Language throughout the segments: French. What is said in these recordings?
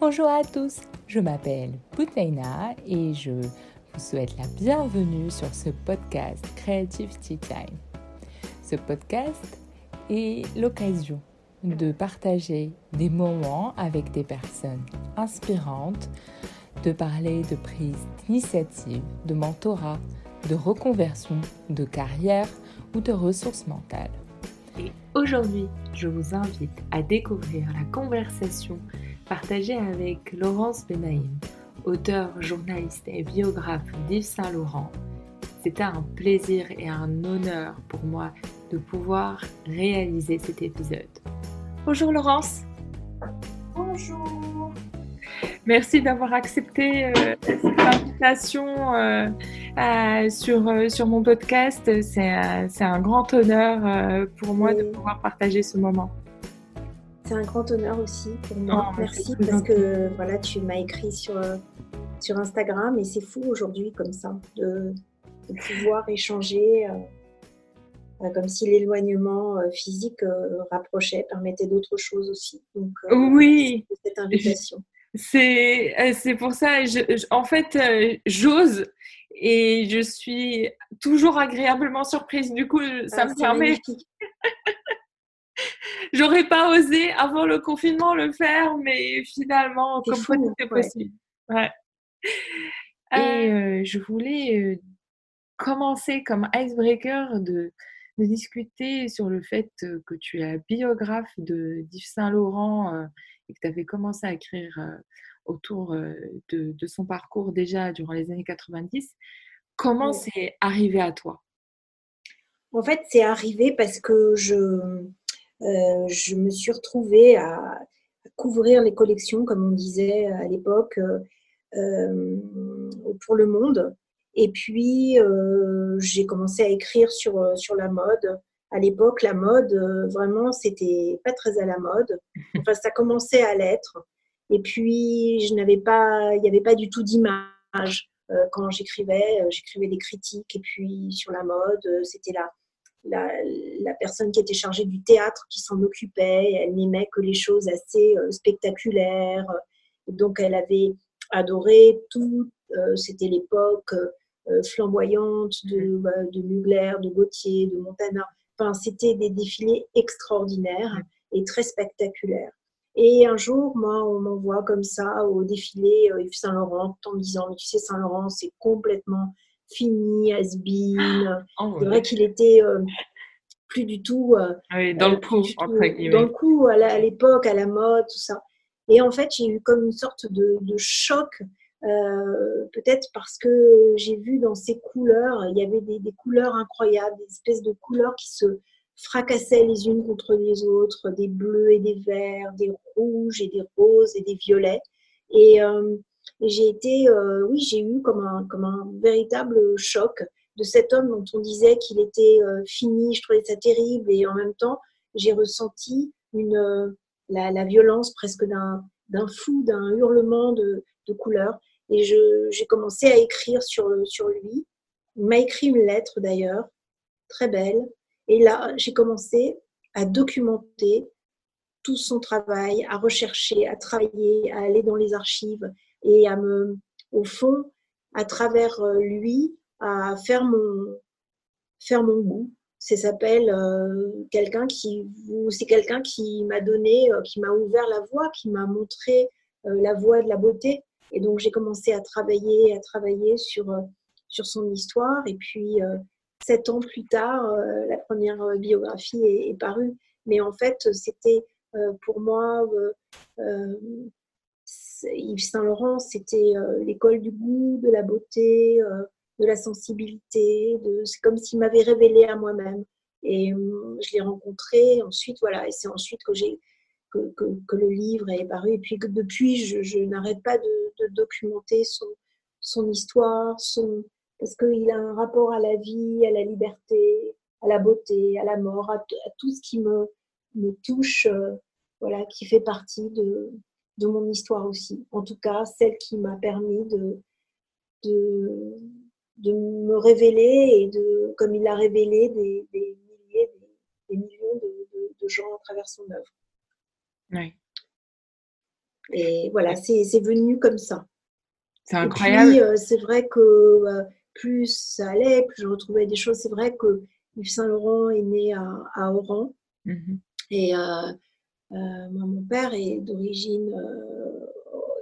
Bonjour à tous, je m'appelle Boutaina et je vous souhaite la bienvenue sur ce podcast Creative Tea Time. Ce podcast est l'occasion de partager des moments avec des personnes inspirantes, de parler de prise d'initiative, de mentorat, de reconversion, de carrière ou de ressources mentales. Et aujourd'hui, je vous invite à découvrir la conversation partagée avec Laurence Benaïm, auteur, journaliste et biographe d'Yves Saint-Laurent. C'était un plaisir et un honneur pour moi de pouvoir réaliser cet épisode. Bonjour Laurence. Bonjour. Merci d'avoir accepté euh, cette invitation euh, sur, euh, sur mon podcast. C'est un grand honneur pour moi de pouvoir partager ce moment. C'est un grand honneur aussi pour moi. Oh, Merci parce que voilà, tu m'as écrit sur, sur Instagram et c'est fou aujourd'hui comme ça de, de pouvoir échanger comme si l'éloignement physique rapprochait, permettait d'autres choses aussi. Donc, oui. Cette invitation. C'est, euh, c'est pour ça, en fait, euh, j'ose et je suis toujours agréablement surprise. Du coup, ça ah, me permet. J'aurais pas osé avant le confinement le faire, mais finalement, comme quoi c'était possible. Ouais. Et euh, je voulais commencer comme icebreaker de, de, discuter sur le fait que tu es biographe de d'Yves Saint-Laurent et que tu avais commencé à écrire euh, autour euh, de, son parcours déjà durant les années 90, comment c'est arrivé à toi? En fait, c'est arrivé parce que je, euh, je me suis retrouvée à, couvrir les collections, comme on disait à l'époque, pour le monde. Et puis, j'ai commencé à écrire sur, sur la mode à l'époque, la mode, euh, vraiment, c'était pas très à la mode. Enfin, ça commençait à l'être. Et puis, je n'avais pas, il n'y avait pas du tout d'image euh, quand j'écrivais. Euh, j'écrivais des critiques. Et puis, sur la mode, c'était la, la, personne qui était chargée du théâtre qui s'en occupait. Elle n'aimait que les choses assez spectaculaires. Donc, elle avait adoré tout. c'était l'époque flamboyante de, bah, de Mugler, de Gauthier, de Montana c'était des défilés extraordinaires et très spectaculaires. Et un jour, moi, on m'envoie comme ça au défilé euh, Yves Saint-Laurent en me disant, mais tu sais, Saint-Laurent, c'est complètement fini, has-been. Oh, c'est vrai qu'il était euh, plus du tout... Euh, dans le coup, Dans le coup, à l'époque, à, la mode, tout ça. Et en fait, j'ai eu comme une sorte de, de choc euh, peut-être parce que j'ai vu dans ces couleurs, il y avait des, couleurs incroyables, des espèces de couleurs qui se fracassaient les unes contre les autres, des bleus et des verts, des rouges et des roses et des violets. Et, euh, j'ai été, euh, oui, j'ai eu comme un, comme un véritable choc de cet homme dont on disait qu'il était fini. Je trouvais ça terrible et en même temps, j'ai ressenti une, la, la violence presque d'un fou, d'un hurlement de, de couleurs. Et j'ai commencé à écrire sur, sur lui. Il m'a écrit une lettre d'ailleurs, très belle. Et là, j'ai commencé à documenter tout son travail, à rechercher, à travailler, à aller dans les archives et à me, au fond, à travers euh, lui, à faire mon, faire mon goût. Ça s'appelle euh, quelqu'un qui, c'est quelqu'un qui m'a donné, euh, qui m'a ouvert la voie, qui m'a montré la voie de la beauté. Et donc, j'ai commencé à travailler, à travailler sur, sur son histoire. Et puis, sept ans plus tard, la première biographie est, parue. Mais en fait, c'était pour moi, Yves Saint-Laurent, c'était l'école du goût, de la beauté, de la sensibilité. C'est comme s'il m'avait révélé à moi-même. Et je l'ai rencontré ensuite, voilà, et c'est ensuite que j'ai que, le livre est paru. Et puis que depuis, je, n'arrête pas de, documenter son, son histoire, son, parce qu'il a un rapport à la vie, à la liberté, à la beauté, à la mort, à, tout ce qui me, me touche, euh, voilà, qui fait partie de, de mon histoire aussi. En tout cas, celle qui m'a permis de, de, de, me révéler et de, comme il a révélé des, des milliers, des, millions de, de, gens à travers son œuvre. Oui. Et voilà, c'est venu comme ça. C'est incroyable. Puis, c'est vrai que plus ça allait, plus je retrouvais des choses. C'est vrai que Yves Saint-Laurent est né à, à Oran. Mmh et mon père est d'origine,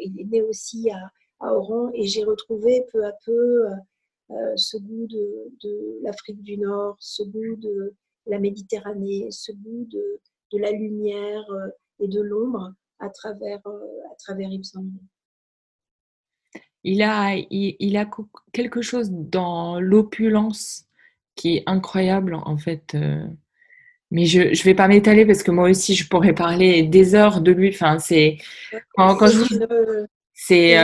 il est né aussi à, Oran. Et j'ai retrouvé peu à peu ce goût de, l'Afrique du Nord, ce goût de la Méditerranée, ce goût de, la lumière et de l'ombre à travers, à travers Yves Saint-Laurent. Il a, il, a quelque chose dans l'opulence qui est incroyable en fait. Mais je ne vais pas m'étaler parce que moi aussi je pourrais parler des heures de lui. Enfin, c'est quand, je c'est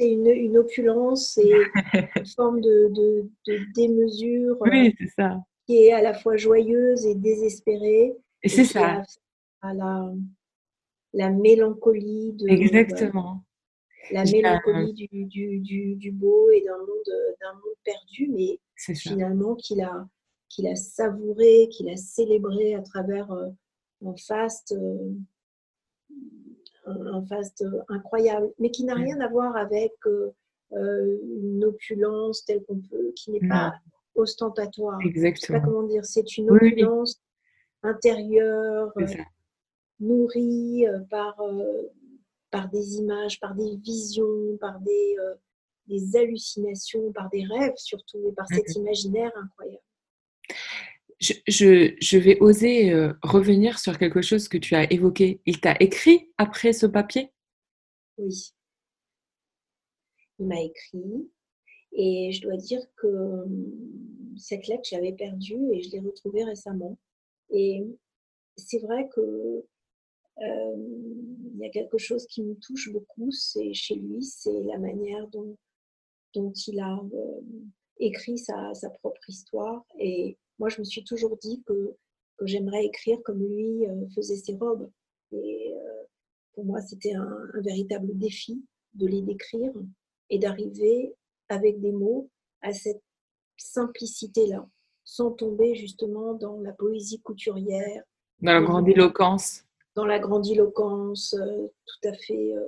une, une, opulence, c'est une forme de, de, de démesure oui, ça. qui est à la fois joyeuse et désespérée. Et c'est ça. À la, la mélancolie de. Exactement. La mélancolie du, du, du, du, beau et d'un monde, d'un monde perdu, mais finalement qu'il a, qu'il a savouré, qu'il a célébré à travers euh, un faste, euh, un faste incroyable, mais qui n'a rien à voir avec euh, une opulence telle qu'on peut, qui n'est pas ostentatoire. Exactement. Je sais pas comment dire, c'est une opulence intérieure, nourrie par par des images, par des visions, par des, des hallucinations, par des rêves surtout, et par cet mhm. imaginaire incroyable. Je, vais oser euh, revenir sur quelque chose que tu as évoqué. Il t'a écrit après ce papier? Oui. Il m'a écrit et je dois dire que hum, cette lettre, je l'avais perdue et je l'ai retrouvée récemment. Et c'est vrai que euh, il y a quelque chose qui me touche beaucoup, c'est chez lui, c'est la manière dont, dont il a euh, écrit sa, sa, propre histoire. Et moi, je me suis toujours dit que, que j'aimerais écrire comme lui euh, faisait ses robes. Et pour moi, c'était un, un, véritable défi de les décrire et d'arriver avec des mots à cette simplicité-là, sans tomber justement dans la poésie couturière. Dans la grandiloquence dans la grandiloquence euh, tout à fait euh,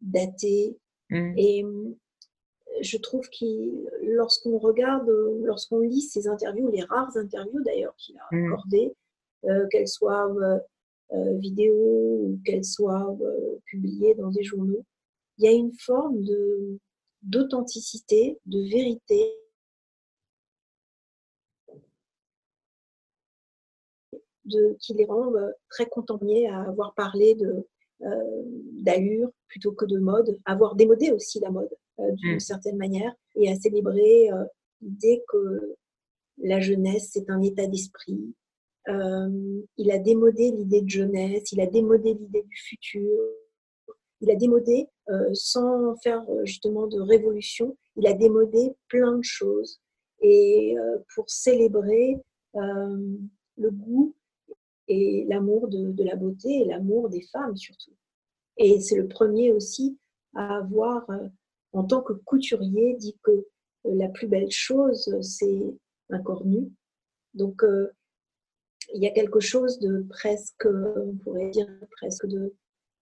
datée. Mm. Et euh, je trouve que lorsqu'on regarde, lorsqu'on lit ses interviews, les rares interviews d'ailleurs qu'il a mm. accordées, qu'elles soient vidéo ou qu'elles soient publiées dans des journaux, il y a une forme de d'authenticité, de vérité qui les rend euh, très contemplés à avoir parlé de, euh, d'allure plutôt que de mode, avoir démodé aussi la mode euh, d'une mm. certaine manière et à célébrer l'idée que la jeunesse, c'est un état d'esprit. il a démodé l'idée de jeunesse, il a démodé l'idée du futur, il a démodé sans faire justement de révolution, il a démodé plein de choses. Et pour célébrer le goût et l'amour de, la beauté et l'amour des femmes surtout. Et c'est le premier aussi à avoir, euh, en tant que couturier, dit que euh, la plus belle chose, c'est un corps nu. Donc, euh, il y a quelque chose de presque, on pourrait dire presque de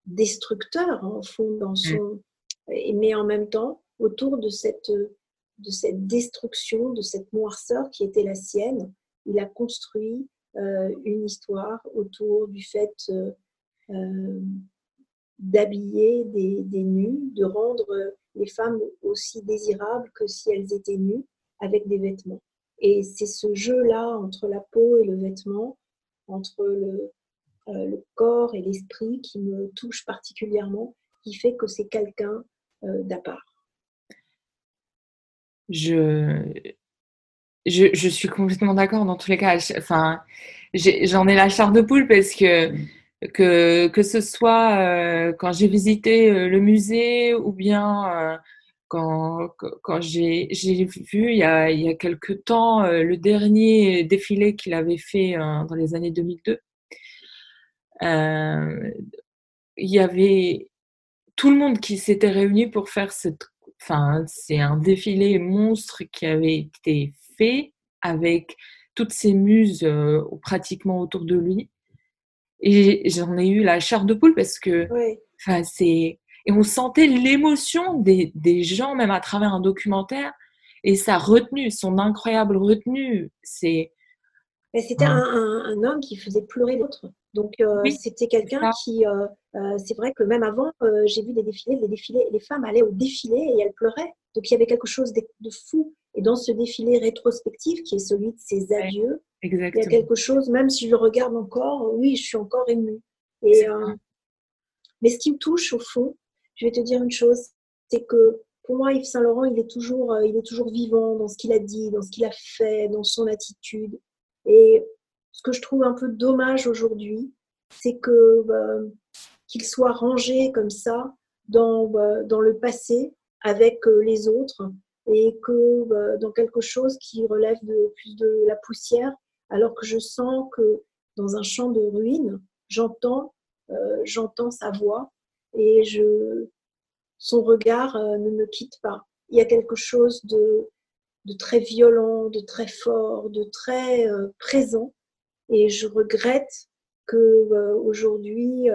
destructeur en fond dans mm. son, mais en même temps autour de cette, de cette destruction, de cette noirceur qui était la sienne, il a construit euh, une histoire autour du fait euh, euh, d'habiller des, des, nus, de rendre les femmes aussi désirables que si elles étaient nues avec des vêtements. Et c'est ce jeu-là entre la peau et le vêtement, entre le, le corps et l'esprit qui me touche particulièrement, qui fait que c'est quelqu'un d'à part. Je, je, suis complètement d'accord dans tous les cas. Enfin, j'en ai, la chair de poule parce que que, que ce soit euh, quand j'ai visité euh, le musée ou bien euh, quand, quand j'ai vu il y, a, il y a quelque temps le dernier défilé qu'il avait fait dans les années 2002, il y avait tout le monde qui s'était réuni pour faire cette... Enfin, c'est un défilé monstre qui avait été avec toutes ces muses pratiquement autour de lui. Et j'en ai eu la chair de poule parce que Enfin, c'est et on sentait l'émotion des, des, gens, même à travers un documentaire, et sa retenue, son incroyable retenue. C'est. C'était un, un, homme qui faisait pleurer l'autre. Donc, euh, c'était quelqu'un qui. Euh, euh, c'est vrai que même avant, j'ai vu des défilés, les défilés, les femmes allaient au défilé et elles pleuraient. Donc, il y avait quelque chose de, fou. Et dans ce défilé rétrospectif, qui est celui de ses adieux, il y a quelque chose, même si je le regarde encore, oui, je suis encore émue. Et, mais ce qui me touche, au fond, je vais te dire une chose, c'est que pour moi, Yves Saint-Laurent, il, est toujours, euh, il est toujours vivant dans ce qu'il a dit, dans ce qu'il a fait, dans son attitude. Et ce que je trouve un peu dommage aujourd'hui, c'est que bah, qu'il soit rangé comme ça dans, bah, dans le passé avec euh, les autres et que bah, dans quelque chose qui relève de plus de la poussière, alors que je sens que dans un champ de ruines, j'entends euh, sa voix et son regard euh, ne me quitte pas. Il y a quelque chose de, très violent, de très fort, de très euh, présent. Et je regrette que aujourd'hui,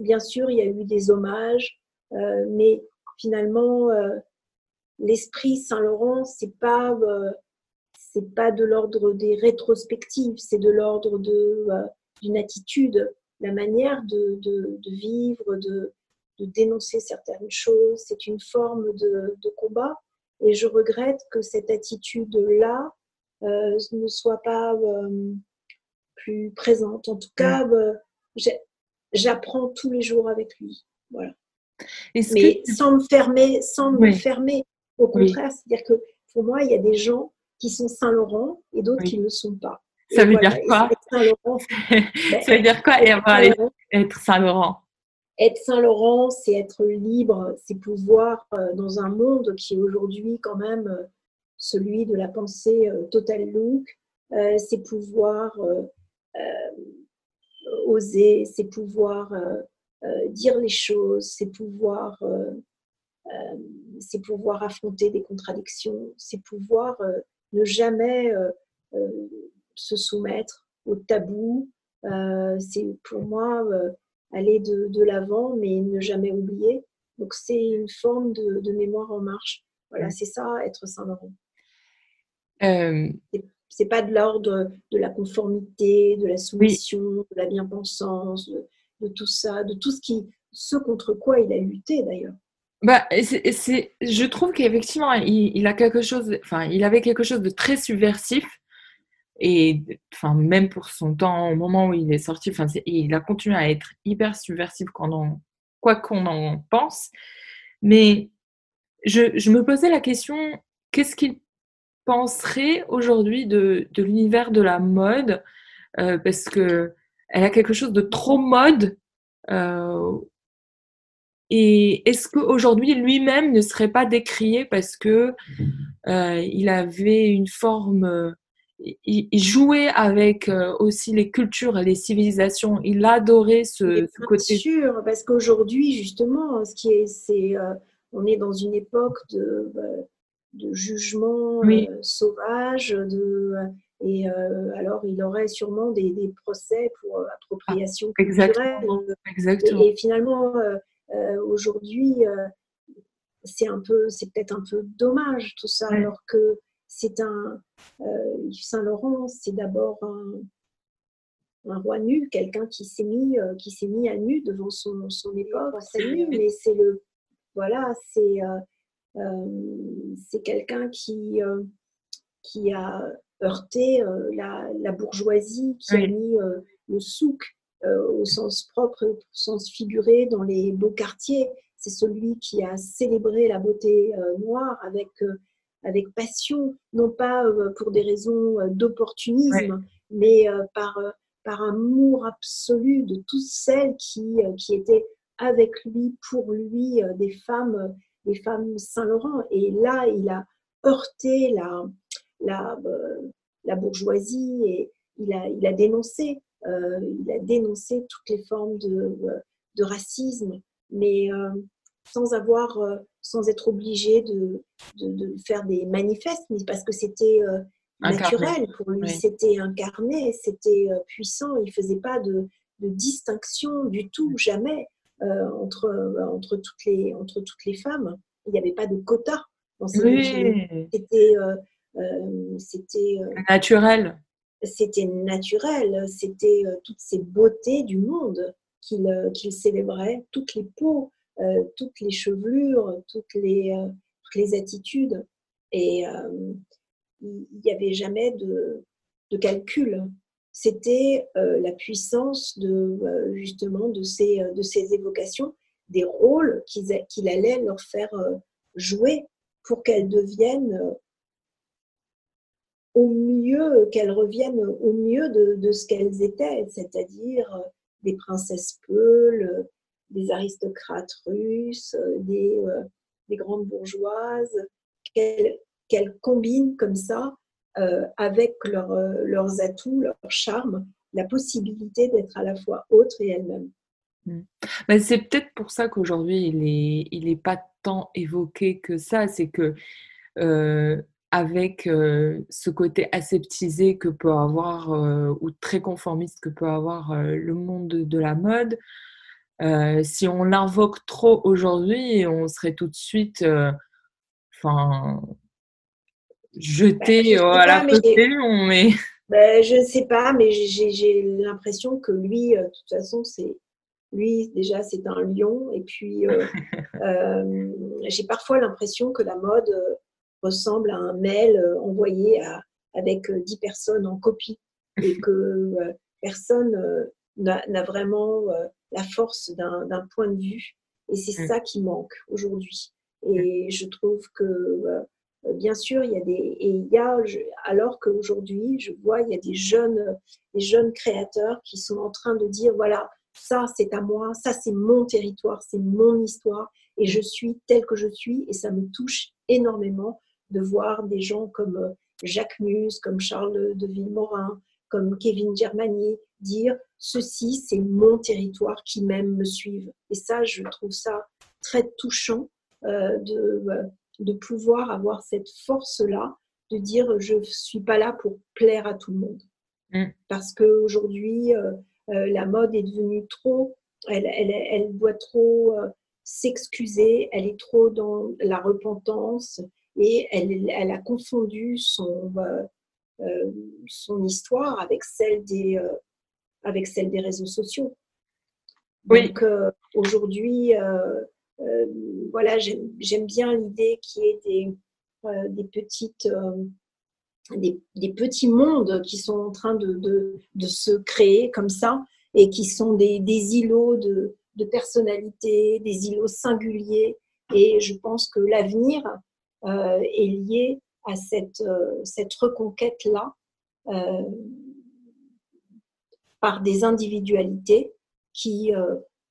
bien sûr, il y a eu des hommages, mais finalement, l'esprit Saint-Laurent, c'est pas c'est pas de l'ordre des rétrospectives, c'est de l'ordre de d'une attitude, la manière de, de, de vivre, de, de dénoncer certaines choses, c'est une forme de, combat. Et je regrette que cette attitude-là euh, ne soit pas euh, plus présente. En tout cas, mm. euh, j'apprends tous les jours avec lui. Voilà. Mais sans me fermer, sans me fermer. Au contraire, c'est-à-dire que pour moi, il y a des gens qui sont Saint-Laurent et d'autres qui ne le sont pas. Ça veut dire quoi Ça veut dire quoi être Saint-Laurent. être Saint-Laurent, c'est être libre, c'est pouvoir, euh, dans un monde qui est aujourd'hui quand même euh, celui de la pensée euh, total look, c'est pouvoir oser, c'est pouvoir dire les choses, c'est pouvoir, c'est pouvoir affronter des contradictions, c'est pouvoir ne jamais se soumettre au tabou. c'est pour moi aller de, de l'avant, mais ne jamais oublier. Donc c'est une forme de, de, mémoire en marche. Voilà, c'est ça, être Saint-Laurent. Euh... C'est pas de l'ordre de la conformité, de la soumission, de la bien-pensance, de, tout ça, de tout ce qui, ce contre quoi il a lutté d'ailleurs. Bah, c'est, je trouve qu'effectivement, il, a quelque chose, enfin, il avait quelque chose de très subversif et enfin, même pour son temps, au moment où il est sorti, enfin, il a continué à être hyper subversif, quoi qu'on en pense. Mais je, je, me posais la question, qu'est-ce qu'il penserait aujourd'hui de, de l'univers de la mode? Euh, Parce que elle a quelque chose de trop mode. Euh, et est-ce qu'aujourd'hui, lui-même ne serait pas décrié parce que euh, il avait une forme il, jouait avec euh, aussi les cultures et les civilisations. Il adorait ce, ce côté. sûr, parce qu'aujourd'hui, justement, ce qui est, c'est, euh, on est dans une époque de, bah, de jugement euh, sauvage, de, et alors il aurait sûrement des, des procès pour appropriation ah, culturelle. Exactement. Et, finalement, aujourd'hui, c'est un peu, c'est peut-être un peu dommage tout ça, alors que c'est un euh, Yves Saint Laurent, c'est d'abord un, roi nu, quelqu'un qui s'est mis euh, qui s'est mis à nu devant son, son époque, mais c'est le voilà, c'est euh, c'est quelqu'un qui qui a heurté la, bourgeoisie, qui a mis le souk au sens propre et au sens figuré dans les beaux quartiers. C'est celui qui a célébré la beauté noire avec avec passion, non pas euh, pour des raisons euh, d'opportunisme, mais euh, par, par amour absolu de toutes celles qui, qui étaient avec lui, pour lui, des femmes, des femmes Saint-Laurent. Et là, il a heurté la, la, la bourgeoisie et il a, il a dénoncé, il a dénoncé toutes les formes de, de racisme, mais sans avoir sans être obligé de, de, faire des manifestes, mais parce que c'était euh, naturel pour lui, c'était incarné, c'était euh, puissant, il ne faisait pas de, de, distinction du tout, jamais. entre, entre, toutes les, entre toutes les femmes. Il n'y avait pas de quota dans ces oui. C'était c'était naturel. C'était naturel. C'était toutes ces beautés du monde qu'il qu'il célébrait, toutes les peaux, toutes les chevelures, toutes les, les attitudes. Et il n'y avait jamais de, de calcul. C'était euh, la puissance de, euh, justement de ces, euh, de ces évocations, des rôles qu'il allait leur faire jouer pour qu'elles deviennent au mieux, qu'elles reviennent au mieux de, de ce qu'elles étaient, c'est-à-dire des princesses peules, des aristocrates russes, des, des grandes bourgeoises, qu'elles combinent comme ça euh, avec euh, leurs atouts, leur charme, la possibilité d'être à la fois autre et elle-même. Hmm. c'est peut-être pour ça qu'aujourd'hui, il n'est il est pas tant évoqué que ça. C'est que euh, avec ce côté aseptisé que peut avoir, ou très conformiste que peut avoir le monde de, la mode, si on l'invoque trop aujourd'hui, on serait tout de suite... Enfin, bah, à la côté on met... Bah, je ne sais pas, mais j'ai l'impression que lui, de toute façon, c'est lui déjà c'est un lion et puis j'ai parfois l'impression que la mode ressemble à un mail envoyé à, avec dix personnes en copie et que personne n'a vraiment la force d'un point de vue. Et c'est mm. ça qui manque aujourd'hui. Et je trouve que euh, bien sûr, il y a des et il y a alors qu'aujourd'hui, je vois il y a des jeunes des jeunes créateurs qui sont en train de dire voilà, ça c'est à moi, ça c'est mon territoire, c'est mon histoire et je suis tel que je suis et ça me touche énormément de voir des gens comme euh, Jacques Mus, comme Charles de Villemorin, comme Kevin Germanier dire ceci c'est mon territoire qui même me suivent et ça je trouve ça très touchant euh, de de pouvoir avoir cette force-là, de dire je ne suis pas là pour plaire à tout le monde. Mm. Parce qu'aujourd'hui, euh, euh, la mode est devenue trop, elle, elle, elle doit trop euh, s'excuser, elle est trop dans la repentance et elle, elle a confondu son, son histoire avec celle des, avec celle des réseaux sociaux. Donc aujourd'hui, euh, voilà, j'aime bien l'idée qu'il y ait des, euh, des petites euh, des, des, petits mondes qui sont en train de, de, de, se créer comme ça et qui sont des, des îlots de, de personnalité, des îlots singuliers. Et je pense que l'avenir euh, est lié à cette, euh, cette reconquête-là euh, par des individualités qui,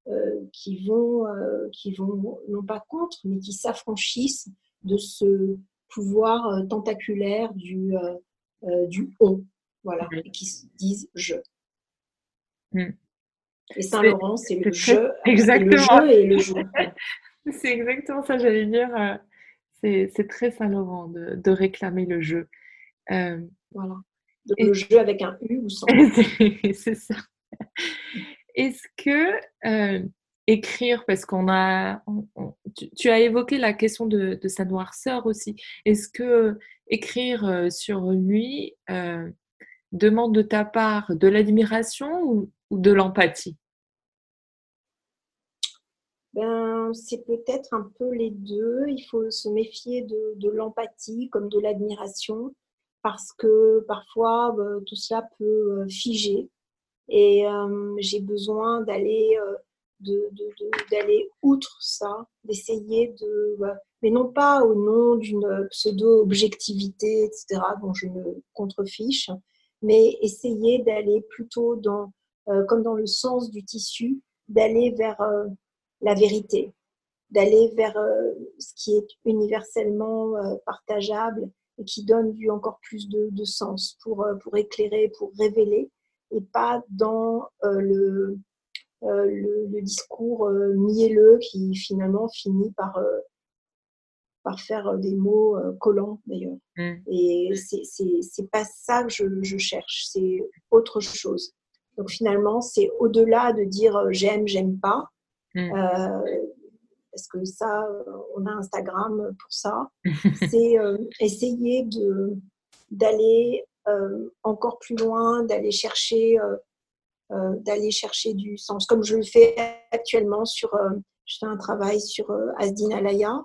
euh, qui, vont, euh, qui vont, non pas contre, mais qui s'affranchissent de ce pouvoir euh, tentaculaire du, du on, voilà, et qui se disent je. Hmm. Et Saint-Laurent, c'est le, jeu, exactement. le jeu et le jeu. c'est exactement ça, j'allais dire. C'est très Saint-Laurent de, de, réclamer le jeu. voilà. Le jeu avec un U ou sans. c'est ça. Est-ce que euh, écrire, parce qu'on a, tu, as évoqué la question de, sa noirceur aussi, est-ce que écrire euh, sur lui euh, demande de ta part de l'admiration ou, de l'empathie? Ben, c'est peut-être un peu les deux. Il faut se méfier de, l'empathie comme de l'admiration parce que parfois tout cela peut figer et euh, j'ai besoin d'aller euh, d'aller outre ça, d'essayer de, mais non pas au nom d'une pseudo-objectivité, etc., dont je me contrefiche, mais essayer d'aller plutôt dans, euh, comme dans le sens du tissu, d'aller vers la vérité, d'aller vers ce qui est universellement partageable et qui donne du encore plus de, de sens pour, pour éclairer, pour révéler et pas dans euh, euh, le, le, discours euh, mielleux qui finalement finit par, par faire des mots collants d'ailleurs. Mm. Et c'est pas ça que je, je cherche, c'est autre chose. Donc finalement, c'est au-delà de dire j'aime, j'aime pas. Mm. parce que ça, on a Instagram pour ça, c'est essayer de d'aller encore plus loin, d'aller chercher, d'aller chercher du sens, comme je le fais actuellement sur, je fais un travail sur Asdin Alaya,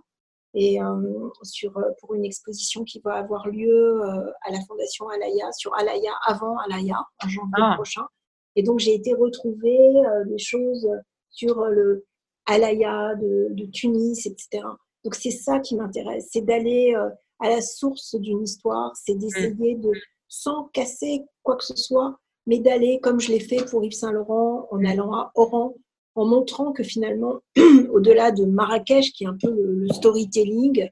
et euh, sur, euh, pour une exposition qui va avoir lieu euh, à la Fondation Alaya, sur Alaya avant Alaya, en janvier ah. prochain. Et donc, j'ai été retrouver des choses sur le Alaya de, de Tunis, etc. Donc, c'est ça qui m'intéresse, c'est d'aller à la source d'une histoire, c'est d'essayer de, sans casser quoi que ce soit, mais d'aller, comme je l'ai fait pour Yves Saint-Laurent, en allant à Oran, en montrant que finalement, au-delà de Marrakech, qui est un peu le, storytelling,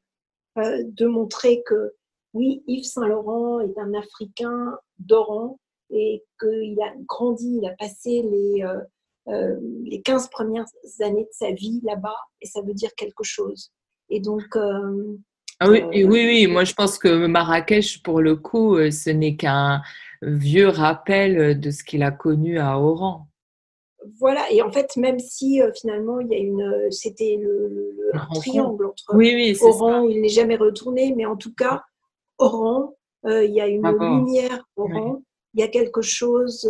euh, de montrer que oui, Yves Saint-Laurent est un Africain d'Oran et qu'il a grandi, il a passé les, euh, euh, les 15 premières années de sa vie là-bas et ça veut dire quelque chose. Et donc. ah oui, oui, oui, moi je pense que Marrakech, pour le coup, ce n'est qu'un vieux rappel de ce qu'il a connu à Oran voilà, et en fait, même si euh, finalement il y a une, euh, c'était le, triangle entre Oran où il n'est jamais retourné, mais en tout cas, Oran, euh, il y a une lumière Oran, il y a quelque chose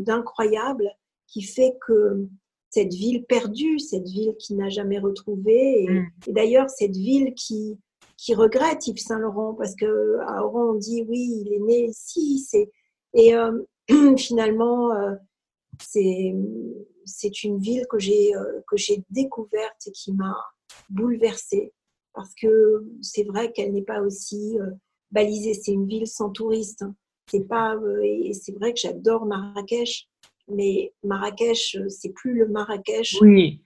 d'incroyable qui fait que cette ville perdue, cette ville qui n'a jamais retrouvé, et, mm. d'ailleurs cette ville qui, qui regrette Yves Saint-Laurent, parce qu'à Oran on dit oui, il est né ici, c'est et finalement c'est une ville que j'ai euh, que j'ai découverte et qui m'a bouleversée parce que c'est vrai qu'elle n'est pas aussi euh, balisée. C'est une ville sans touristes. Hein. C'est pas euh, et c'est vrai que j'adore Marrakech, mais Marrakech, c'est plus le Marrakech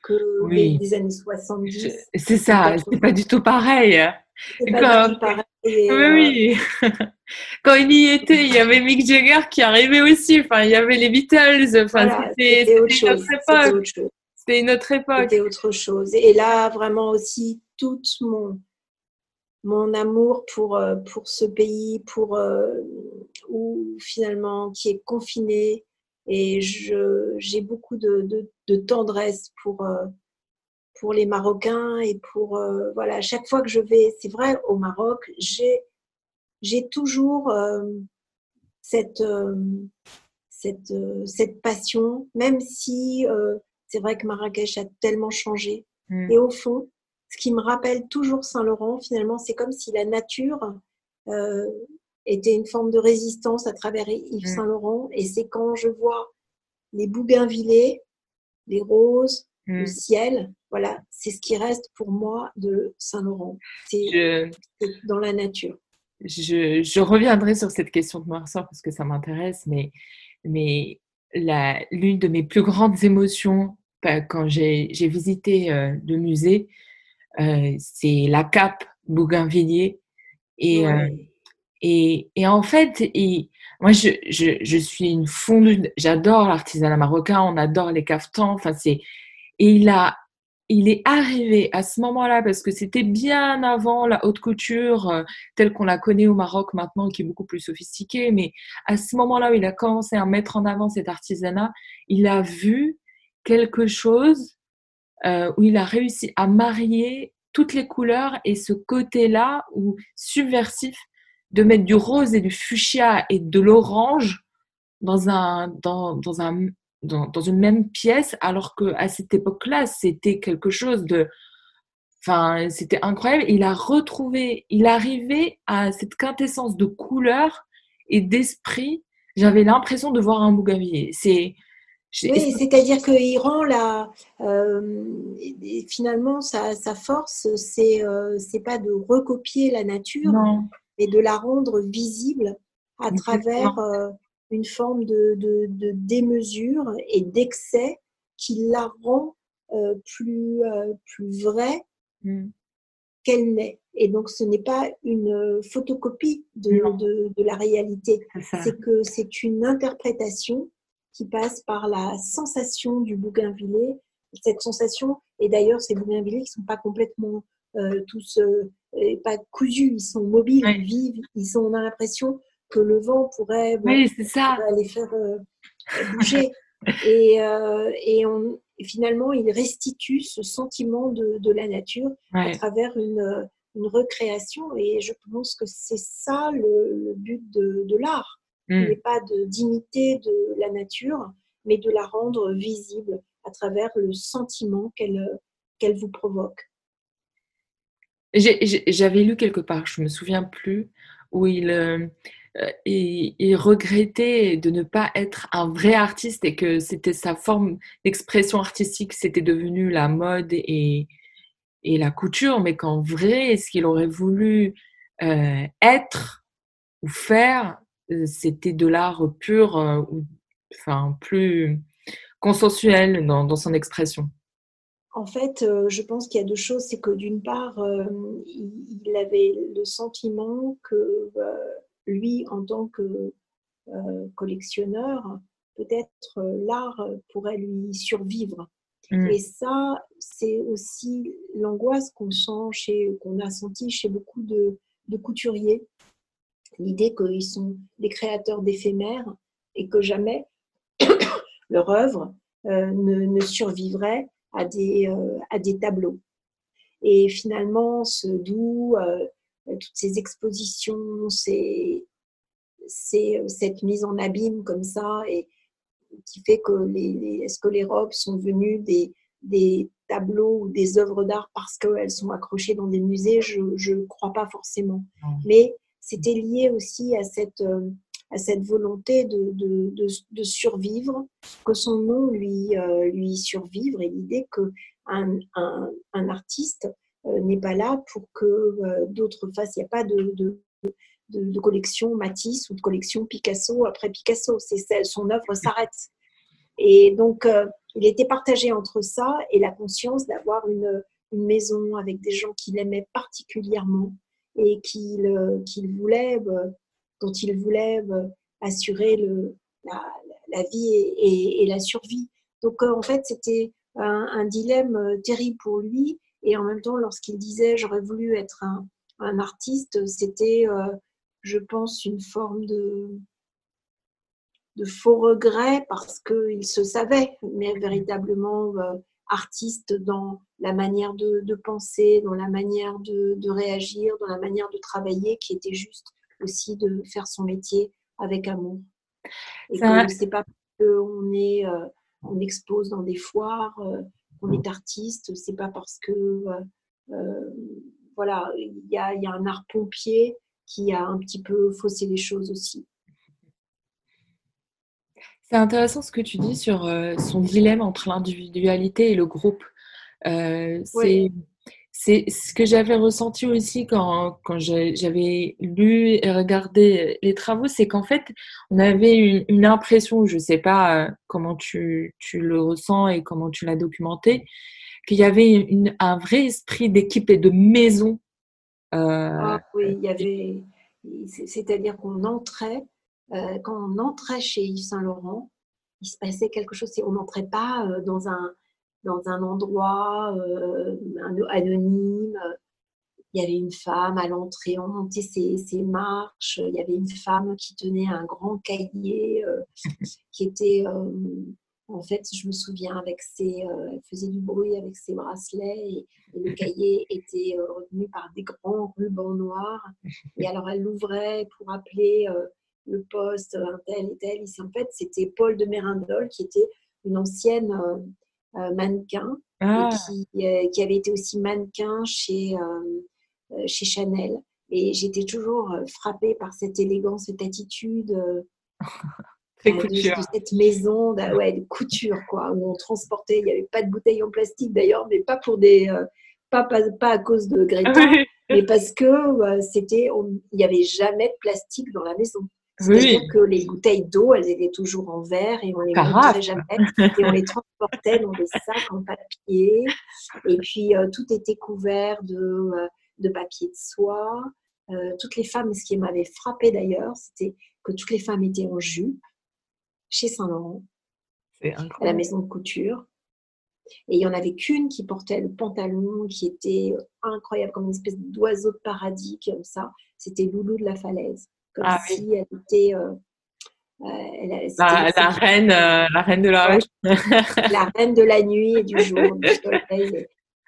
que Les, années 70. C'est ça, c'est pas du tout pareil. Hein. C'est pas du tout pareil. oui, oui. Quand il y était, il y avait Mick Jagger qui arrivait aussi. Enfin, il y avait les Beatles. Enfin, c'était autre, chose. C'était une autre époque. C'était autre chose. Et là, vraiment aussi, tout mon, mon amour pour, euh, pour ce pays, pour euh, où finalement, qui est confiné. Et j'ai beaucoup de, de, tendresse pour, euh, pour les Marocains et pour voilà à chaque fois que je vais c'est vrai au Maroc j'ai j'ai toujours euh, cette, euh, cette, euh, cette passion, même si c'est vrai que Marrakech a tellement changé. Mm. Et au fond, ce qui me rappelle toujours Saint-Laurent, finalement, c'est comme si la nature était une forme de résistance à travers Yves mm. Saint-Laurent. Et c'est quand je vois les bougainvillés, les roses, le mm. ciel, voilà, c'est ce qui reste pour moi de Saint-Laurent. C'est dans la nature je, reviendrai sur cette question de noirceur parce que ça m'intéresse, mais, mais l'une de mes plus grandes émotions bah, quand j'ai visité euh, le musée, euh, c'est la cape Bougainvilliers. Et, euh, et, et, en fait, et, moi, je, je, je, suis une fondue, j'adore l'artisanat marocain, on adore les caftans. Enfin, c'est, et il a il est arrivé à ce moment-là, parce que c'était bien avant la haute couture euh, telle qu'on la connaît au Maroc maintenant, qui est beaucoup plus sophistiquée, mais à ce moment-là où il a commencé à mettre en avant cet artisanat, il a vu quelque chose euh, où il a réussi à marier toutes les couleurs et ce côté-là, ou subversif, de mettre du rose et du fuchsia et de l'orange dans un, dans, dans un dans, une même pièce, alors qu'à cette époque-là, c'était quelque chose de... Enfin, c'était incroyable. Il a retrouvé, il arrivait à cette quintessence de couleur et d'esprit. J'avais l'impression de voir un bougainvillier. C'est... Oui, c'est-à-dire qu'il rend la, euh, finalement sa, sa force, c'est euh, c'est pas de recopier la nature, mais de la rendre visible à travers une forme de, de, démesure et d'excès qui la rend euh, plus, euh, plus vraie mm. qu'elle n'est. Et donc, ce n'est pas une photocopie de, de, la réalité. C'est que c'est une interprétation qui passe par la sensation du bougainvillé. Cette sensation, et d'ailleurs, ces bougainvillés qui ne sont pas complètement euh, tous pas cousus, ils sont mobiles, ils vivent, ils ont, on a l'impression que le vent pourrait, oui, ça. les faire euh, bouger. et, euh, et, on, finalement, il restitue ce sentiment de, la nature à travers une, recréation. Et je pense que c'est ça le, but de, l'art. Il hmm. n'est pas d'imiter de, la nature, mais de la rendre visible à travers le sentiment qu'elle vous provoque. J'avais lu quelque part, je me souviens plus, où il, euh, il, regrettait de ne pas être un vrai artiste et que c'était sa forme d'expression artistique, c'était devenu la mode et, la couture, mais qu'en vrai, ce qu'il aurait voulu euh, être ou faire, euh, c'était de l'art pur, ou, enfin plus consensuel dans son expression. En fait, euh, je pense qu'il y a deux choses. C'est que d'une part, euh, il avait le sentiment que euh, lui, en tant que collectionneur, peut-être l'art pourrait lui survivre. Mm. Et ça, c'est aussi l'angoisse qu'on sent chez, qu'on a senti chez beaucoup de, couturiers. L'idée qu'ils sont des créateurs d'éphémères et que jamais leur œuvre ne, survivrait à des, euh, à des tableaux. Et finalement, ce doux, euh, toutes ces expositions, ces, c'est cette mise en abîme comme ça et qui fait que les, est-ce que les robes sont devenues des, des tableaux ou des œuvres d'art parce qu'elles sont accrochées dans des musées? Je ne crois pas forcément. Mais c'était lié aussi à cette, euh, à cette volonté de, de, de, survivre, que son nom lui, euh, lui survivre et l'idée qu'un un, un, artiste euh, n'est pas là pour que euh, d'autres fassent. Il n'y a pas de, de, collection Matisse ou de collection Picasso après Picasso. C'est son œuvre s'arrête. Et donc, il était partagé entre ça et la conscience d'avoir une, maison avec des gens qu'il aimait particulièrement et qu'il voulait dont il voulait euh, assurer le, la, vie et, la survie. Donc euh, en fait, c'était un, dilemme euh, terrible pour lui. Et en même temps, lorsqu'il disait j'aurais voulu être un, artiste, c'était, je pense, une forme de, de faux regret parce qu'il se savait, mais véritablement artiste dans la manière de, penser, dans la manière de, réagir, dans la manière de travailler qui était juste aussi de faire son métier avec amour. Et que c'est pas qu'on est, euh, on expose dans des foires, euh, on est artiste, c'est pas parce que euh, voilà, il y a, y a un art pompier qui a un petit peu faussé les choses aussi. C'est intéressant ce que tu dis sur son dilemme entre l'individualité et le groupe. c'est c'est ce que j'avais ressenti aussi quand, quand j'avais lu et regardé les travaux, c'est qu'en fait, on avait une, impression, je ne sais pas euh, comment tu, tu, le ressens et comment tu l'as documenté, qu'il y avait une, un vrai esprit d'équipe et de maison. Euh, ah, oui, il y avait, c'est-à-dire qu'on entrait, euh, quand on entrait chez Yves Saint Laurent, il se passait quelque chose, on n'entrait pas dans un dans un endroit euh, anonyme. Il y avait une femme à l'entrée, on montait ses, marches. Il y avait une femme qui tenait un grand cahier euh, qui était, euh, en fait, je me souviens, avec ses, elle faisait du bruit avec ses bracelets et, le cahier était retenu par des grands rubans noirs. Et alors elle l'ouvrait pour appeler le poste, tel et tel. Et en fait, c'était Paul de Mérindol qui était une ancienne euh, mannequin, ah. euh, qui, avait été aussi mannequin chez, euh, chez Chanel. Et j'étais toujours frappée par cette élégance, cette attitude. de, cette maison de, ouais, de couture, quoi, où on transportait, il n'y avait pas de bouteilles en plastique d'ailleurs, mais pas pour des. pas, pas, pas, à cause de Greta, mais parce que c'était, il n'y avait jamais de plastique dans la maison. C'est-à-dire que les bouteilles d'eau, elles étaient toujours en verre et on les montrait jamais. Et on les transportait dans des sacs en papier. Et puis, euh, tout était couvert de, euh, de papier de soie. Euh, toutes les femmes, ce qui m'avait frappé d'ailleurs, c'était que toutes les femmes étaient en jupe chez Saint-Laurent, à la maison de couture. Et il n'y en avait qu'une qui portait le pantalon qui était incroyable, comme une espèce d'oiseau de paradis, comme ça. C'était Loulou de la falaise comme ah si elle était, euh, la, reine, la reine de la la reine de la nuit et du jour, du soleil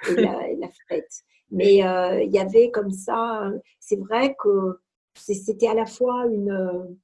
et, la, fête. Mais il y avait comme ça, c'est vrai que c'était à la fois une,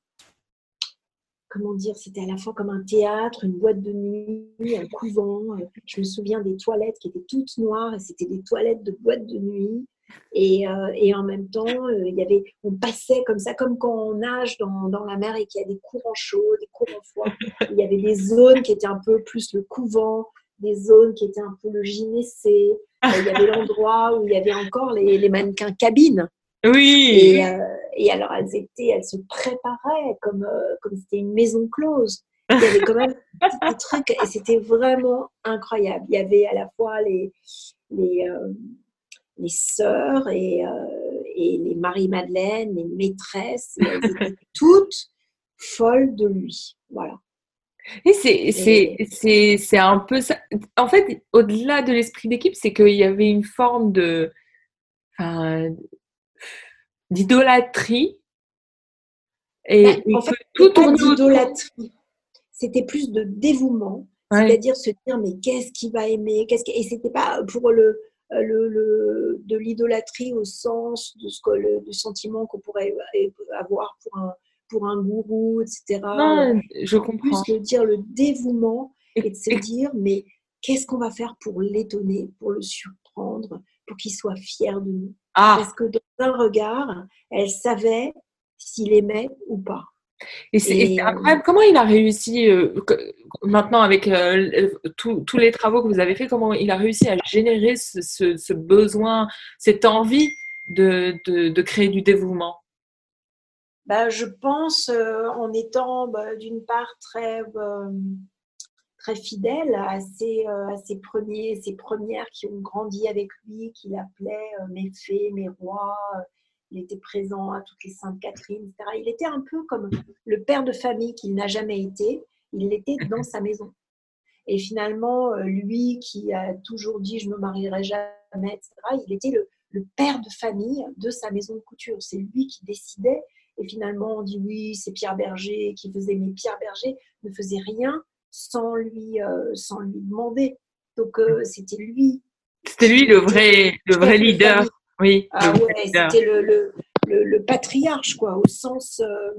comment dire, c'était à la fois comme un théâtre, une boîte de nuit, un couvent. Je me souviens des toilettes qui étaient toutes noires et c'était des toilettes de boîte de nuit. Et, euh, et en même temps, euh, il y avait, on passait comme ça, comme quand on nage dans, dans la mer et qu'il y a des courants chauds, des courants froids. Il y avait des zones qui étaient un peu plus le couvent, des zones qui étaient un peu le gynécée. Il y avait l'endroit où il y avait encore les, les mannequins cabines. Oui. Et, euh, et, alors, elles étaient, elles se préparaient comme euh, comme c'était une maison close. Il y avait quand même des trucs et c'était vraiment incroyable. Il y avait à la fois les les euh, les sœurs et, et les Marie-Madeleine, les maîtresses, elles étaient toutes folles de lui. Voilà. Et c'est un peu ça. En fait, au-delà de l'esprit d'équipe, c'est qu'il y avait une forme de, enfin, d'idolâtrie. Et, bah, en fait, tout d'idolâtrie. C'était plus de dévouement, c'est-à-dire se dire mais qu'est-ce qu'il va aimer, qu'est-ce et c'était pas pour le, le, le de l'idolâtrie au sens de ce que le, sentiment qu'on pourrait avoir pour un pour un gourou, etc. Non, je comprends. Plus que dire le dévouement et de se dire mais qu'est-ce qu'on va faire pour l'étonner, pour le surprendre, pour qu'il soit fier de nous? Ah. Parce que dans un regard, elle savait s'il aimait ou pas. Et c'est incroyable. Comment il a réussi, euh, maintenant avec euh, tous les travaux que vous avez faits, comment il a réussi à générer ce, besoin, cette envie de, de, créer du dévouement? Bah, Je pense euh, en étant bah, d'une part très très fidèle à ses, euh, ses, premiers, ses premières qui ont grandi avec lui, qu'il appelait euh, mes fées, mes rois. Il était présent à toutes les Saintes Catherine, etc. Il était un peu comme le père de famille qu'il n'a jamais été. Il l'était dans sa maison. Et finalement, euh, lui qui a toujours dit je me marierai jamais, etc., il était le, le père de famille de sa maison de couture. C'est lui qui décidait. Et finalement, on dit oui, c'est Pierre Berger qui faisait, mais Pierre Berger ne faisait rien sans lui, euh, sans lui demander. Donc euh, c'était lui. C'était lui le vrai, le vrai leader. Oui. Ah ouais, c'était le, le, le, patriarche, quoi, au sens. Euh,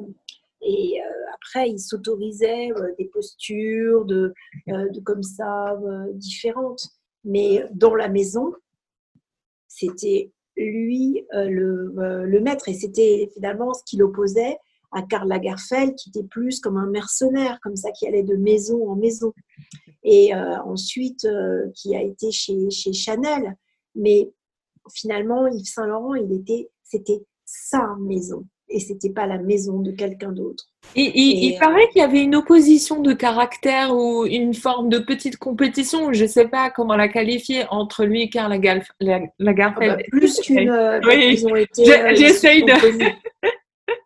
et après, il s'autorisait des postures de, de comme ça différentes. Mais dans la maison, c'était lui le, le, maître et c'était finalement ce qui l'opposait à Karl Lagerfeld, qui était plus comme un mercenaire, comme ça, qui allait de maison en maison. Et euh, ensuite, euh, qui a été chez, chez Chanel. Mais finalement, Yves Saint Laurent, il était, c'était sa maison. Et c'était pas la maison de quelqu'un d'autre. Et, il euh, paraît qu'il y avait une opposition de caractère ou une forme de petite compétition, je ne sais pas comment la qualifier, entre lui et Karl Lagerfeld. Ah bah, plus qu'une. oui, j'essaye de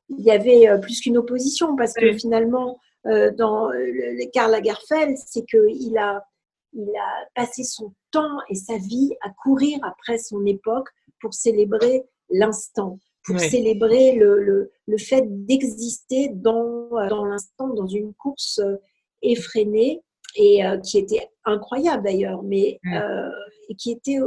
il y avait euh, plus qu'une opposition parce que finalement, euh, dans Karl Lagerfeld, c'est qu'il a, il a passé son temps et sa vie à courir après son époque pour célébrer l'instant, pour célébrer le, le, fait d'exister dans, dans l'instant, dans une course euh, effrénée et qui était incroyable d'ailleurs, mais et qui était,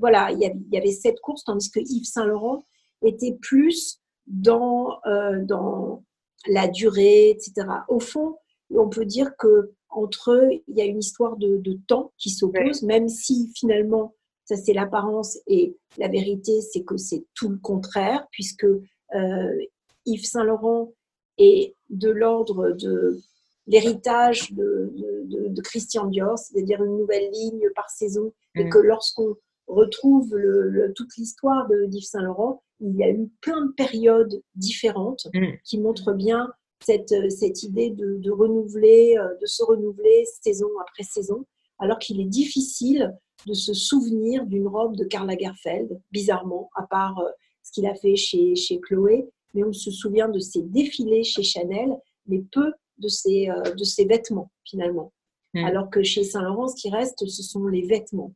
voilà, il y, avait, il y avait cette course, tandis que Yves Saint Laurent était plus dans, euh, dans la durée, etc. Au fond, on peut dire que entre eux, il y a une histoire de, de temps qui s'oppose, même si finalement, ça c'est l'apparence et la vérité, c'est que c'est tout le contraire, puisque euh, Yves Saint Laurent est de l'ordre de l'héritage de, de, de, Christian Dior, c'est-à-dire une nouvelle ligne par saison, et mm. que lorsqu'on retrouve le, toute l'histoire de Yves Saint Laurent, il y a eu plein de périodes différentes mm. qui montrent bien cette, euh, cette idée de, de, renouveler, euh, de se renouveler saison après saison, alors qu'il est difficile de se souvenir d'une robe de Karl Lagerfeld, bizarrement, à part euh, ce qu'il a fait chez, chez Chloé, mais on se souvient de ses défilés chez Chanel, mais peu de ses, de ses vêtements finalement. Mm. Alors que chez Saint Laurent, ce qui reste, ce sont les vêtements.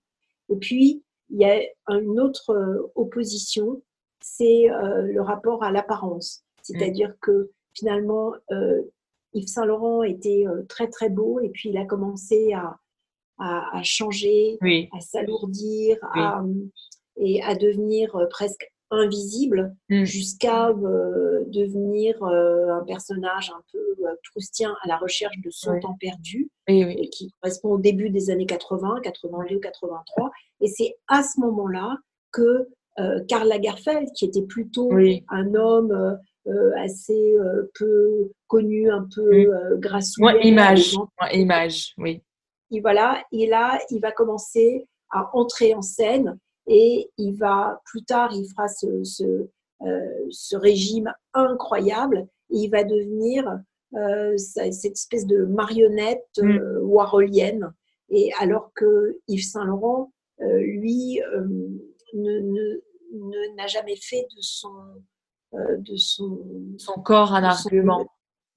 Et puis, il y a une autre opposition c'est le rapport à l'apparence. C'est-à-dire que finalement, euh, Yves Saint Laurent était très très beau et puis il a commencé à, à, changer, à s'alourdir, et à devenir presque invisible mm. jusqu'à euh, devenir euh, un personnage un peu euh, troustien à la recherche de son temps perdu, et qui correspond au début des années 80, 82, 83. Et c'est à ce moment-là que Karl Lagerfeld, qui était plutôt un homme assez peu connu, un peu mm. grassouillet. Moi, image, image, oui. Et voilà, et là, il va commencer à entrer en scène et il va, plus tard, il fera ce, ce, euh, régime incroyable et il va devenir euh, cette espèce de marionnette mm. euh, warholienne. Et alors que Yves Saint Laurent, lui, ne, n'a jamais fait de son, de son, son corps un argument.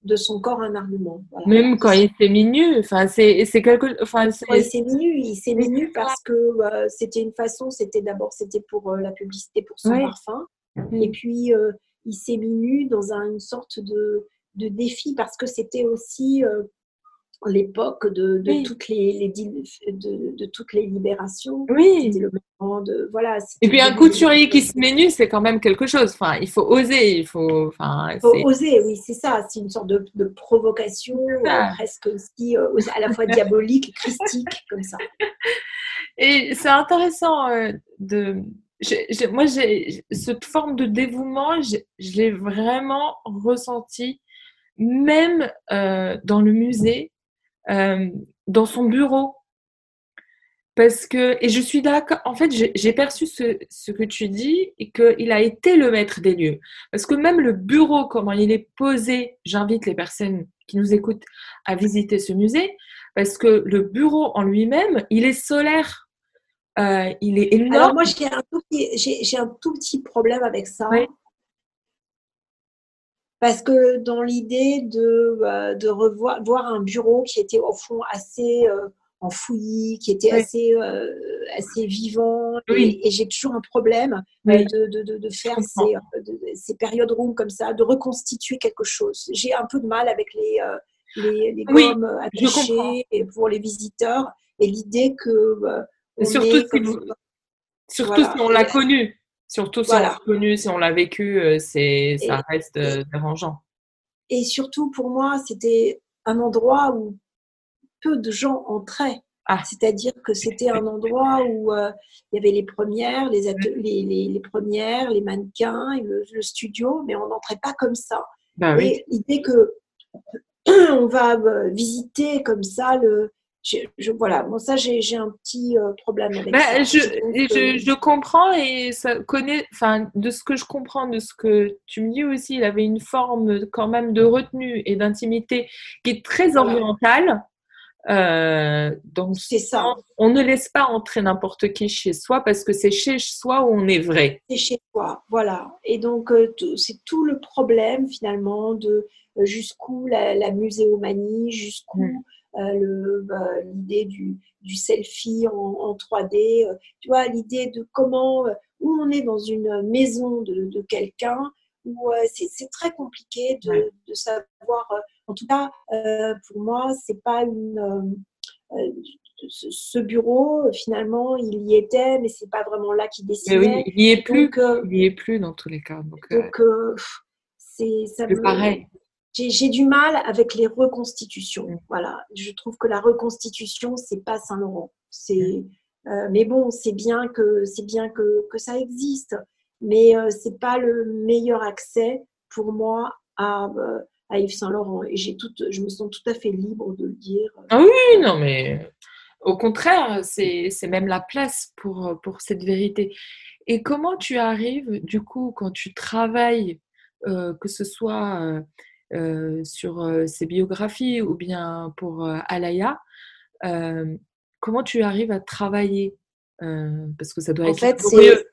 de son corps un argument. Même quand il s'est nu, enfin c'est c'est quelque, enfin quand il s'est il s'est nu parce que euh, c'était une façon, c'était d'abord c'était pour euh, la publicité pour son parfum, et puis euh, il s'est mis nu dans une sorte de, de défi parce que c'était aussi l'époque de, de toutes les, de, de, toutes les libérations. Oui. Le moment de, voilà, Et puis un couturier qui se met nu, c'est quand même quelque chose. Enfin, il faut oser. Il faut, enfin, il faut oser, oui, c'est ça. C'est une sorte de, provocation euh, presque aussi euh, à la fois diabolique et christique, comme ça. Et c'est intéressant euh, de. moi, j'ai cette forme de dévouement, je l'ai vraiment ressenti, même dans le musée euh, dans son bureau. Parce que, et je suis d'accord, en fait, j'ai perçu ce, ce, que tu dis et qu'il a été le maître des lieux. Parce que même le bureau, comment il est posé, j'invite les personnes qui nous écoutent à visiter ce musée, parce que le bureau en lui-même, il est solaire. Euh, il est énorme. Alors moi, j'ai un, un, tout petit problème avec ça. Oui. Parce que dans l'idée de, euh, de revoir voir un bureau qui était au fond assez euh, enfoui, qui était assez, euh, assez vivant, et, j'ai toujours un problème de, de, de, faire ces, ces, périodes rondes comme ça, de reconstituer quelque chose. J'ai un peu de mal avec les, les, les gommes attachées pour les visiteurs et l'idée que. surtout, si, surtout si on l'a connu. Surtout si on l'a connu, si on l'a vécu, euh, c'est, ça reste euh, dérangeant. Et surtout, pour moi, c'était un endroit où peu de gens entraient. Ah. C'est-à-dire que c'était un endroit où euh, il y avait les premières, les, les, les, premières, les mannequins, le, le studio, mais on n'entrait pas comme ça. Et l'idée que on va visiter comme ça le, je, voilà, bon, ça, j'ai un petit euh, problème avec bah, ça. Je, je, je, comprends et ça connaît, enfin, de ce que je comprends, de ce que tu me dis aussi, il avait une forme quand même de retenue et d'intimité qui est très orientale. Euh, donc, c'est ça. On, ne laisse pas entrer n'importe qui chez soi parce que c'est chez soi où on est vrai. C'est chez soi, voilà. Et donc, euh, c'est tout le problème finalement de jusqu'où la, la, muséomanie, jusqu'où. Mm. Euh, bah, l'idée du, du, selfie en, 3D, euh, tu vois, l'idée de comment, euh, où on est dans une maison de, de quelqu'un, où c'est très compliqué de, de, savoir. En tout cas, pour moi, c'est pas une ce bureau, finalement, il y était, mais c'est pas vraiment là qu'il décidait. Oui, il n'y est plus. il n'y est plus dans tous les cas. Donc, donc c'est ça. pareil j'ai du mal avec les reconstitutions. Mm. Voilà, je trouve que la reconstitution, c'est pas Saint-Laurent. C'est, mm. euh, mais bon, c'est bien que c'est bien que, que, ça existe, mais euh, c'est pas le meilleur accès pour moi à, euh, à Yves Saint-Laurent. Et j'ai tout, je me sens tout à fait libre de le dire. Ah oui, non, mais au contraire, c'est même la place pour, pour cette vérité. Et comment tu arrives, du coup, quand tu travailles, que ce soit euh, sur euh, ses biographies ou bien pour euh, Alaya, comment tu arrives à travailler Parce que ça doit en être fait,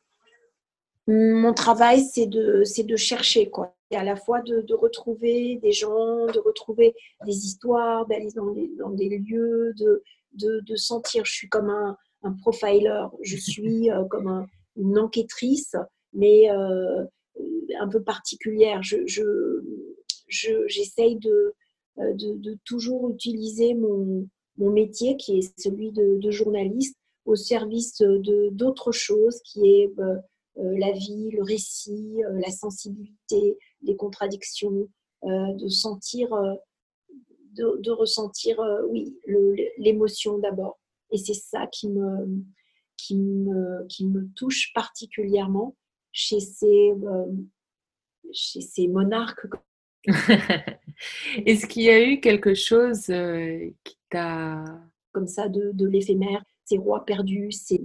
Mon travail, c'est de, de chercher, quoi. Et à la fois de, de, retrouver des gens, de retrouver des histoires, d'aller dans, dans, des lieux, de, de, sentir. Je suis comme un, un profiler, je suis comme une enquêtrice, mais un peu particulière. Je, je, j'essaye de, de, toujours utiliser mon, mon, métier, qui est celui de, journaliste, au service d'autres choses, qui est la vie, le récit, la sensibilité, les contradictions, de sentir, de, ressentir, oui, l'émotion d'abord. Et c'est ça qui me, qui, me, qui me touche particulièrement chez ces, chez ces monarques. Est-ce qu'il y a eu quelque chose euh, qui t'a... Comme ça, de, de l'éphémère, ces rois perdus, ces,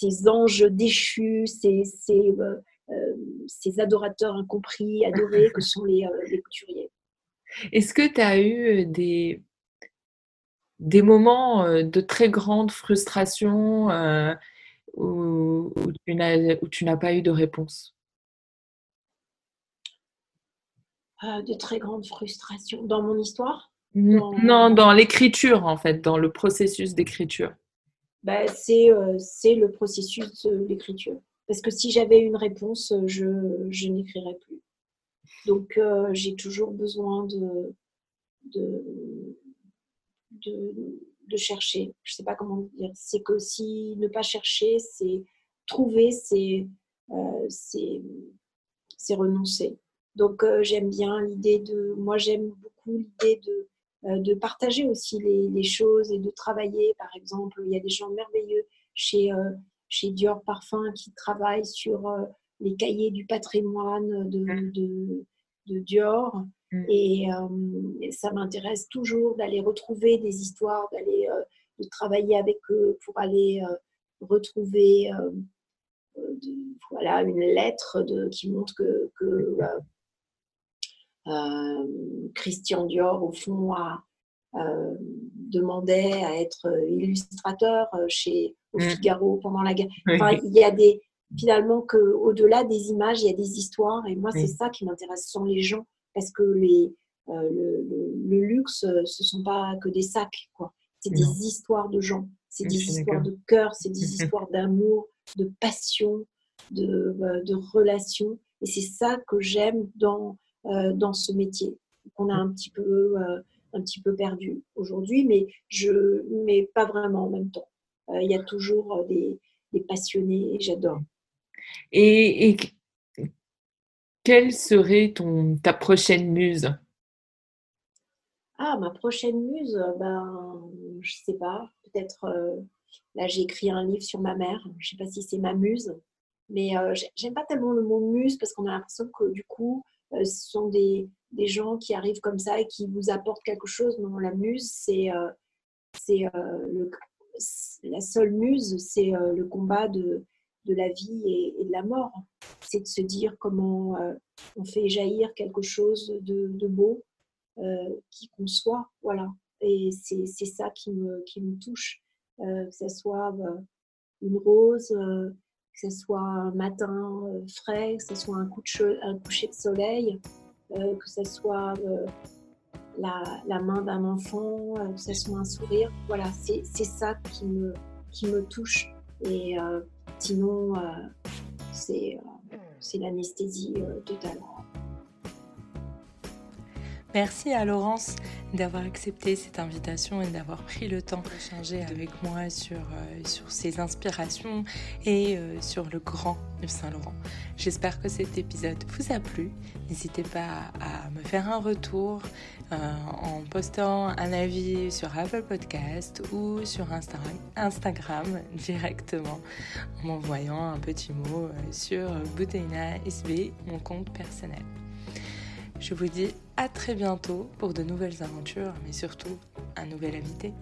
ces anges déchus, ces, ces, euh, euh, ces, adorateurs incompris, adorés que sont les, les couturiers? Est-ce que tu as eu des, des moments de très grande frustration où, où tu n'as pas eu de réponse? De très grandes frustrations dans mon histoire? Non, dans l'écriture en fait, dans le processus d'écriture. Bah, c'est euh, le processus d'écriture. Parce que si j'avais une réponse, je, je n'écrirais plus. Donc euh, j'ai toujours besoin de, de, de, chercher. Je ne sais pas comment dire. C'est que si ne pas chercher, c'est trouver, c'est euh, c'est renoncer. Donc euh, j'aime bien l'idée de, moi j'aime beaucoup l'idée de, euh, de partager aussi les, les, choses et de travailler. Par exemple, il y a des gens merveilleux chez, euh, chez Dior Parfum qui travaillent sur les cahiers du patrimoine de, mmh. de, de Dior. Mmh. Et ça m'intéresse toujours d'aller retrouver des histoires, d'aller de travailler avec eux pour aller retrouver voilà, une lettre de, qui montre que, que euh, Christian Dior, au fond, a, euh, demandait à être illustrateur euh, chez au mm. Figaro pendant la guerre. il y a des finalement que au-delà des images, il y a des histoires. Et moi c'est ça qui m'intéresse, ce sont les gens parce que les le, luxe, ce sont pas que des sacs quoi. C'est des histoires de gens, c'est des histoires de cœur, c'est des histoires d'amour, de passion, de, de relations. Et c'est ça que j'aime dans euh, dans ce métier qu'on a un petit peu, euh, un petit peu perdu aujourd'hui, mais, je, mais pas vraiment en même temps. Euh, il y a toujours des, des passionnés et j'adore. Et, et, quelle serait ton, ta prochaine muse? Ah, ma prochaine muse, ben, je sais pas. Peut-être, là, j'ai écrit un livre sur ma mère. Je sais pas si c'est ma muse, mais j'aime pas tellement le mot muse parce qu'on a l'impression que du coup, euh, ce sont des, gens qui arrivent comme ça et qui vous apportent quelque chose. Non, la muse, c'est euh, euh, la seule muse, c'est le combat de, la vie et, de la mort. C'est de se dire comment on fait jaillir quelque chose de, beau, qui qu'on soit. Voilà. Et c'est ça qui me touche. que ce soit une rose, que ce soit un matin euh, frais, que ce soit un, de coucher de soleil, euh, que ce soit euh, la, main d'un enfant, que ce soit un sourire. Voilà, c'est ça qui me, qui me touche. Et sinon, c'est l'anesthésie totale. Merci à Laurence d'avoir accepté cette invitation et d'avoir pris le temps d'échanger avec moi sur, euh, sur ses inspirations et euh, sur le grand Yves Saint-Laurent. J'espère que cet épisode vous a plu. N'hésitez pas à me faire un retour euh, en postant un avis sur Apple Podcast ou sur Instagram, Instagram directement en m'envoyant un petit mot sur Bouteina SB, mon compte personnel. Je vous dis à très bientôt pour de nouvelles aventures, mais surtout un nouvel invité.